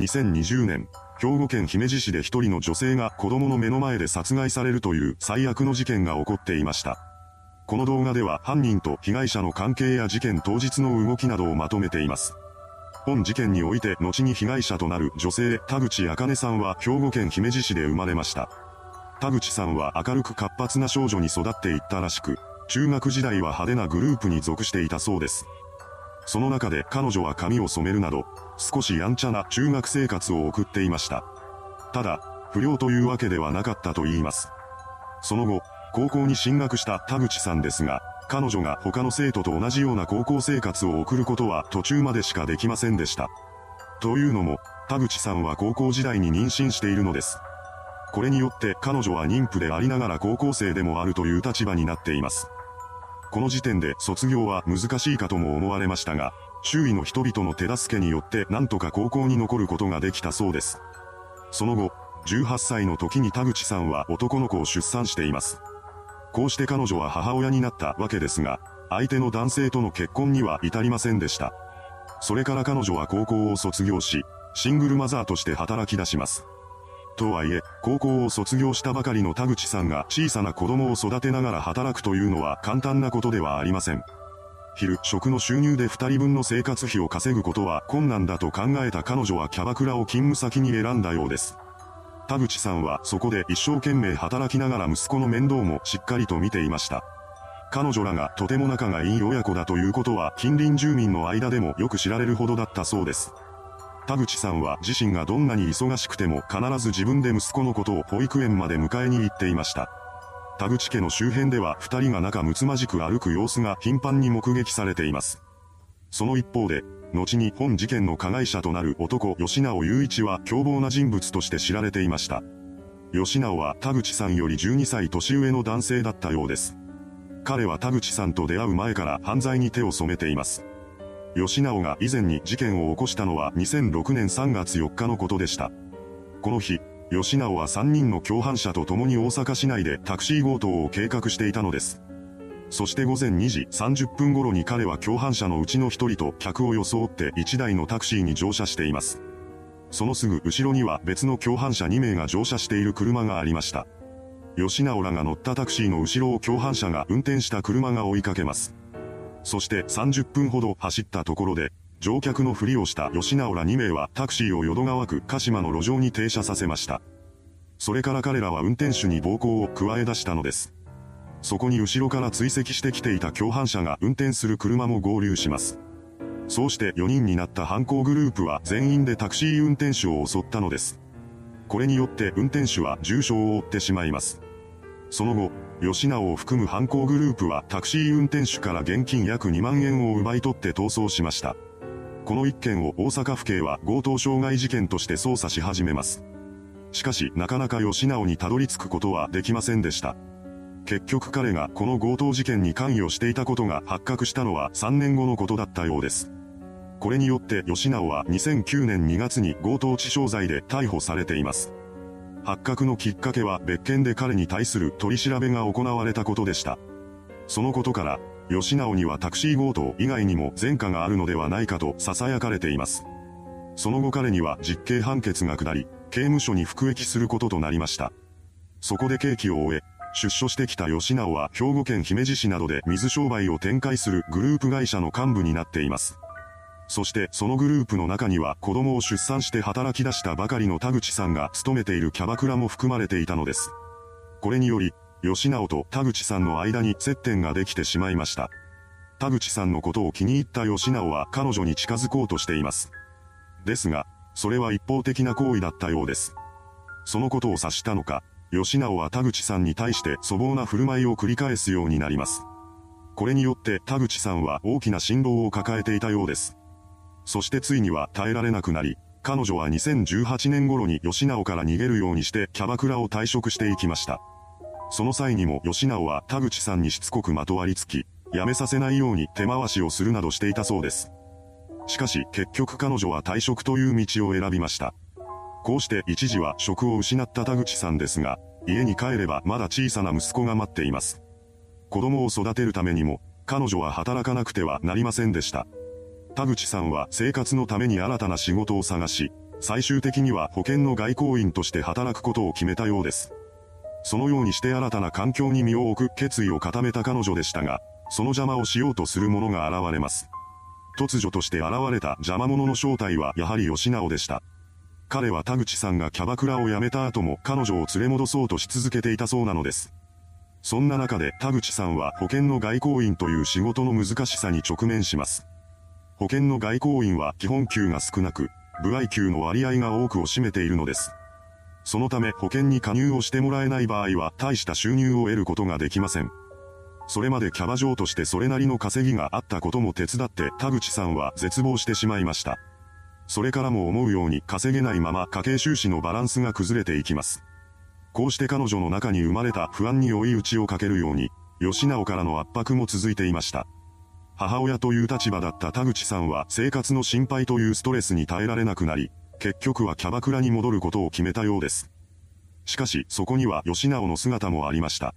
2020年、兵庫県姫路市で一人の女性が子供の目の前で殺害されるという最悪の事件が起こっていました。この動画では犯人と被害者の関係や事件当日の動きなどをまとめています。本事件において後に被害者となる女性田口茜さんは兵庫県姫路市で生まれました。田口さんは明るく活発な少女に育っていったらしく、中学時代は派手なグループに属していたそうです。その中で彼女は髪を染めるなど、少しやんちゃな中学生活を送っていました。ただ、不良というわけではなかったと言います。その後、高校に進学した田口さんですが、彼女が他の生徒と同じような高校生活を送ることは途中までしかできませんでした。というのも、田口さんは高校時代に妊娠しているのです。これによって彼女は妊婦でありながら高校生でもあるという立場になっています。この時点で卒業は難しいかとも思われましたが、周囲の人々の手助けによってなんとか高校に残ることができたそうです。その後、18歳の時に田口さんは男の子を出産しています。こうして彼女は母親になったわけですが、相手の男性との結婚には至りませんでした。それから彼女は高校を卒業し、シングルマザーとして働き出します。とはいえ、高校を卒業したばかりの田口さんが小さな子供を育てながら働くというのは簡単なことではありません。昼、食の収入で2人分の生活費を稼ぐことは困難だと考えた彼女はキャバクラを勤務先に選んだようです。田口さんはそこで一生懸命働きながら息子の面倒もしっかりと見ていました。彼女らがとても仲がいい親子だということは近隣住民の間でもよく知られるほどだったそうです。田口さんは自身がどんなに忙しくても必ず自分で息子のことを保育園まで迎えに行っていました。田口家の周辺では二人が仲睦まじく歩く様子が頻繁に目撃されています。その一方で、後に本事件の加害者となる男吉直雄一は凶暴な人物として知られていました。吉直は田口さんより12歳年上の男性だったようです。彼は田口さんと出会う前から犯罪に手を染めています。吉直が以前に事件を起こしたのは2006年3月4日のことでした。この日、吉直は3人の共犯者と共に大阪市内でタクシー強盗を計画していたのです。そして午前2時30分頃に彼は共犯者のうちの1人と客を装って1台のタクシーに乗車しています。そのすぐ後ろには別の共犯者2名が乗車している車がありました。吉直らが乗ったタクシーの後ろを共犯者が運転した車が追いかけます。そして30分ほど走ったところで、乗客のふりをした吉直ら2名はタクシーを淀川区鹿島の路上に停車させました。それから彼らは運転手に暴行を加え出したのです。そこに後ろから追跡してきていた共犯者が運転する車も合流します。そうして4人になった犯行グループは全員でタクシー運転手を襲ったのです。これによって運転手は重傷を負ってしまいます。その後、吉直を含む犯行グループはタクシー運転手から現金約2万円を奪い取って逃走しました。この一件を大阪府警は強盗傷害事件として捜査し始めます。しかし、なかなか吉直にたどり着くことはできませんでした。結局彼がこの強盗事件に関与していたことが発覚したのは3年後のことだったようです。これによって吉直は2009年2月に強盗致傷罪で逮捕されています。発覚のきっかけは別件で彼に対する取り調べが行われたことでした。そのことから、吉直にはタクシー強盗以外にも前科があるのではないかと囁かれています。その後彼には実刑判決が下り、刑務所に服役することとなりました。そこで刑期を終え、出所してきた吉直は兵庫県姫路市などで水商売を展開するグループ会社の幹部になっています。そしてそのグループの中には子供を出産して働き出したばかりの田口さんが勤めているキャバクラも含まれていたのです。これにより、吉直と田口さんの間に接点ができてしまいました。田口さんのことを気に入った吉直は彼女に近づこうとしています。ですが、それは一方的な行為だったようです。そのことを察したのか、吉直は田口さんに対して粗暴な振る舞いを繰り返すようになります。これによって田口さんは大きな振動を抱えていたようです。そしてついには耐えられなくなり、彼女は2018年頃に吉直から逃げるようにしてキャバクラを退職していきました。その際にも吉直は田口さんにしつこくまとわりつき、辞めさせないように手回しをするなどしていたそうです。しかし結局彼女は退職という道を選びました。こうして一時は職を失った田口さんですが、家に帰ればまだ小さな息子が待っています。子供を育てるためにも、彼女は働かなくてはなりませんでした。田口さんは生活のために新たな仕事を探し、最終的には保険の外交員として働くことを決めたようです。そのようにして新たな環境に身を置く決意を固めた彼女でしたが、その邪魔をしようとする者が現れます。突如として現れた邪魔者の正体はやはり吉直でした。彼は田口さんがキャバクラを辞めた後も彼女を連れ戻そうとし続けていたそうなのです。そんな中で田口さんは保険の外交員という仕事の難しさに直面します。保険の外交員は基本給が少なく、部合給の割合が多くを占めているのです。そのため保険に加入をしてもらえない場合は大した収入を得ることができません。それまでキャバ嬢としてそれなりの稼ぎがあったことも手伝って田口さんは絶望してしまいました。それからも思うように稼げないまま家計収支のバランスが崩れていきます。こうして彼女の中に生まれた不安に追い打ちをかけるように、吉直からの圧迫も続いていました。母親という立場だった田口さんは生活の心配というストレスに耐えられなくなり、結局はキャバクラに戻ることを決めたようです。しかし、そこには吉直の姿もありました。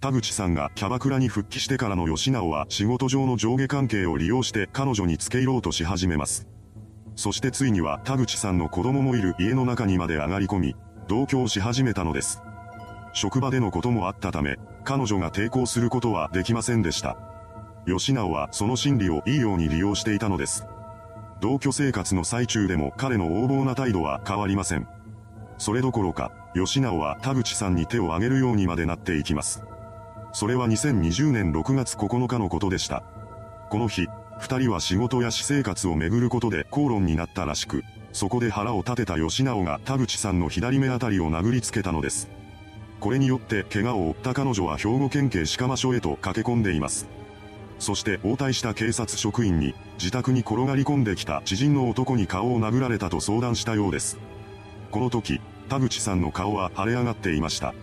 田口さんがキャバクラに復帰してからの吉直は仕事上の上下関係を利用して彼女に付け入ろうとし始めます。そしてついには田口さんの子供もいる家の中にまで上がり込み、同居し始めたのです。職場でのこともあったため、彼女が抵抗することはできませんでした。吉直はその心理をいいように利用していたのです。同居生活の最中でも彼の横暴な態度は変わりません。それどころか、吉直は田口さんに手を挙げるようにまでなっていきます。それは2020年6月9日のことでした。この日、二人は仕事や私生活をめぐることで口論になったらしく、そこで腹を立てた吉直が田口さんの左目あたりを殴りつけたのです。これによって怪我を負った彼女は兵庫県警鹿間署へと駆け込んでいます。そして応対した警察職員に、自宅に転がり込んできた知人の男に顔を殴られたと相談したようです。この時、田口さんの顔は腫れ上がっていました。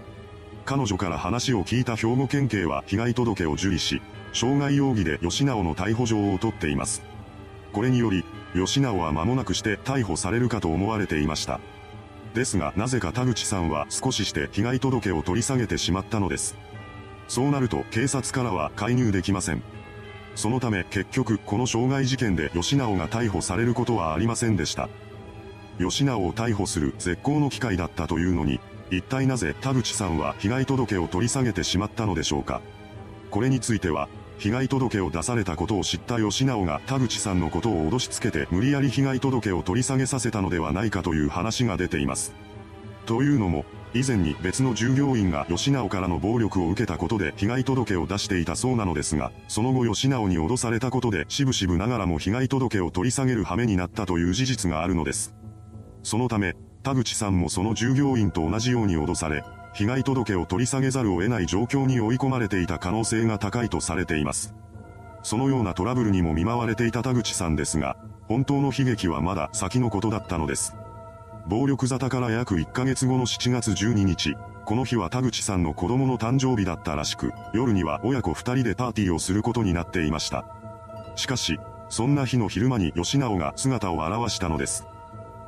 彼女から話を聞いた兵庫県警は被害届を受理し、傷害容疑で吉直の逮捕状を取っています。これにより、吉直は間もなくして逮捕されるかと思われていました。ですがなぜか田口さんは少しして被害届を取り下げてしまったのです。そうなると警察からは介入できません。そのため結局この傷害事件で吉直が逮捕されることはありませんでした。吉直を逮捕する絶好の機会だったというのに、一体なぜ田口さんは被害届を取り下げてしまったのでしょうか。これについては、被害届を出されたことを知った吉直が田口さんのことを脅しつけて無理やり被害届を取り下げさせたのではないかという話が出ています。というのも、以前に別の従業員が吉直からの暴力を受けたことで被害届を出していたそうなのですが、その後吉直に脅されたことでしぶしぶながらも被害届を取り下げる羽目になったという事実があるのです。そのため、田口さんもその従業員と同じように脅され、被害届を取り下げざるを得ない状況に追い込まれていた可能性が高いとされています。そのようなトラブルにも見舞われていた田口さんですが、本当の悲劇はまだ先のことだったのです。暴力沙汰から約1ヶ月後の7月12日、この日は田口さんの子供の誕生日だったらしく、夜には親子2人でパーティーをすることになっていました。しかし、そんな日の昼間に吉直が姿を現したのです。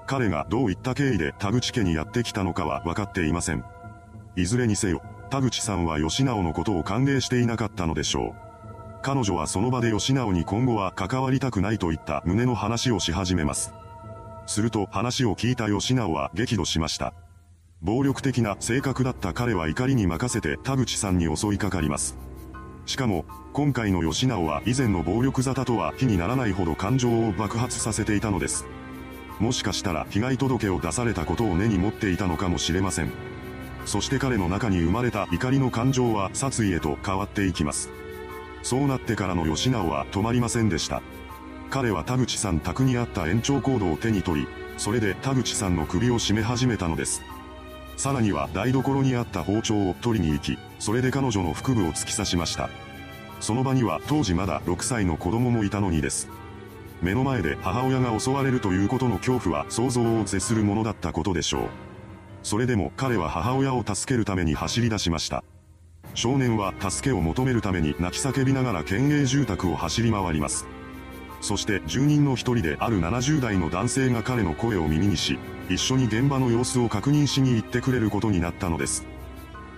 彼がどういった経緯で田口家にやってきたのかは分かっていません。いずれにせよ、田口さんは吉直のことを歓迎していなかったのでしょう。彼女はその場で吉直に今後は関わりたくないといった旨の話をし始めます。すると話を聞いた吉直は激怒しました。暴力的な性格だった彼は怒りに任せて田口さんに襲いかかります。しかも、今回の吉直は以前の暴力沙汰とは比にならないほど感情を爆発させていたのです。もしかしたら被害届を出されたことを根に持っていたのかもしれません。そして彼の中に生まれた怒りの感情は殺意へと変わっていきます。そうなってからの吉直は止まりませんでした。彼は田口さん宅にあった延長コードを手に取り、それで田口さんの首を絞め始めたのです。さらには台所にあった包丁を取りに行き、それで彼女の腹部を突き刺しました。その場には当時まだ6歳の子供もいたのにです。目の前で母親が襲われるということの恐怖は想像を絶するものだったことでしょう。それでも彼は母親を助けるために走り出しました。少年は助けを求めるために泣き叫びながら県営住宅を走り回ります。そして住人の一人である70代の男性が彼の声を耳にし、一緒に現場の様子を確認しに行ってくれることになったのです。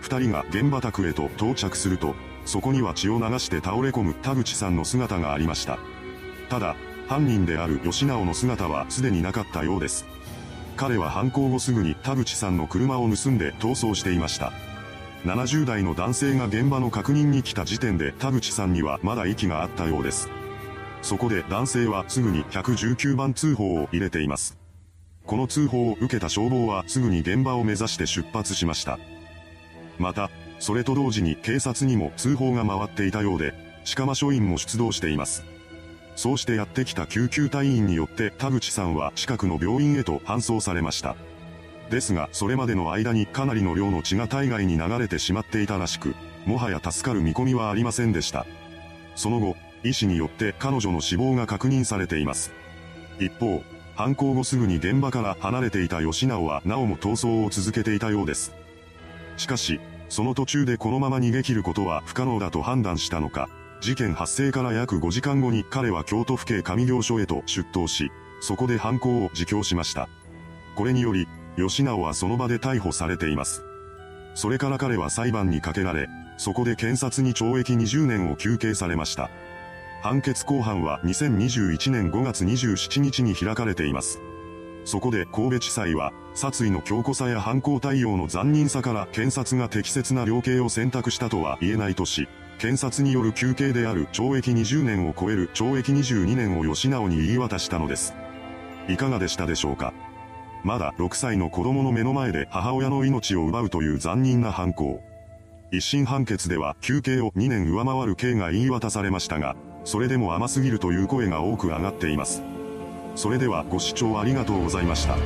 二人が現場宅へと到着すると、そこには血を流して倒れ込む田口さんの姿がありました。ただ、犯人である吉直の姿はすでになかったようです。彼は犯行後すぐに田口さんの車を盗んで逃走していました。70代の男性が現場の確認に来た時点で田口さんにはまだ息があったようです。そこで男性はすぐに119番通報を入れています。この通報を受けた消防はすぐに現場を目指して出発しました。また、それと同時に警察にも通報が回っていたようで、鹿間署員も出動しています。そうしてやってきた救急隊員によって田口さんは近くの病院へと搬送されました。ですが、それまでの間にかなりの量の血が体外に流れてしまっていたらしく、もはや助かる見込みはありませんでした。その後、医師によって彼女の死亡が確認されています。一方、犯行後すぐに現場から離れていた吉直はなおも逃走を続けていたようです。しかし、その途中でこのまま逃げ切ることは不可能だと判断したのか、事件発生から約5時間後に彼は京都府警上行署へと出頭し、そこで犯行を自供しました。これにより、吉直はその場で逮捕されています。それから彼は裁判にかけられ、そこで検察に懲役20年を求刑されました。判決公判は2021年5月27日に開かれています。そこで神戸地裁は、殺意の強固さや犯行対応の残忍さから検察が適切な量刑を選択したとは言えないとし、検察による求刑である懲役20年を超える懲役22年を吉直に言い渡したのです。いかがでしたでしょうかまだ6歳の子供の目の前で母親の命を奪うという残忍な犯行。一審判決では休刑を2年上回る刑が言い渡されましたが、それでも甘すぎるという声が多く上がっています。それではご視聴ありがとうございました。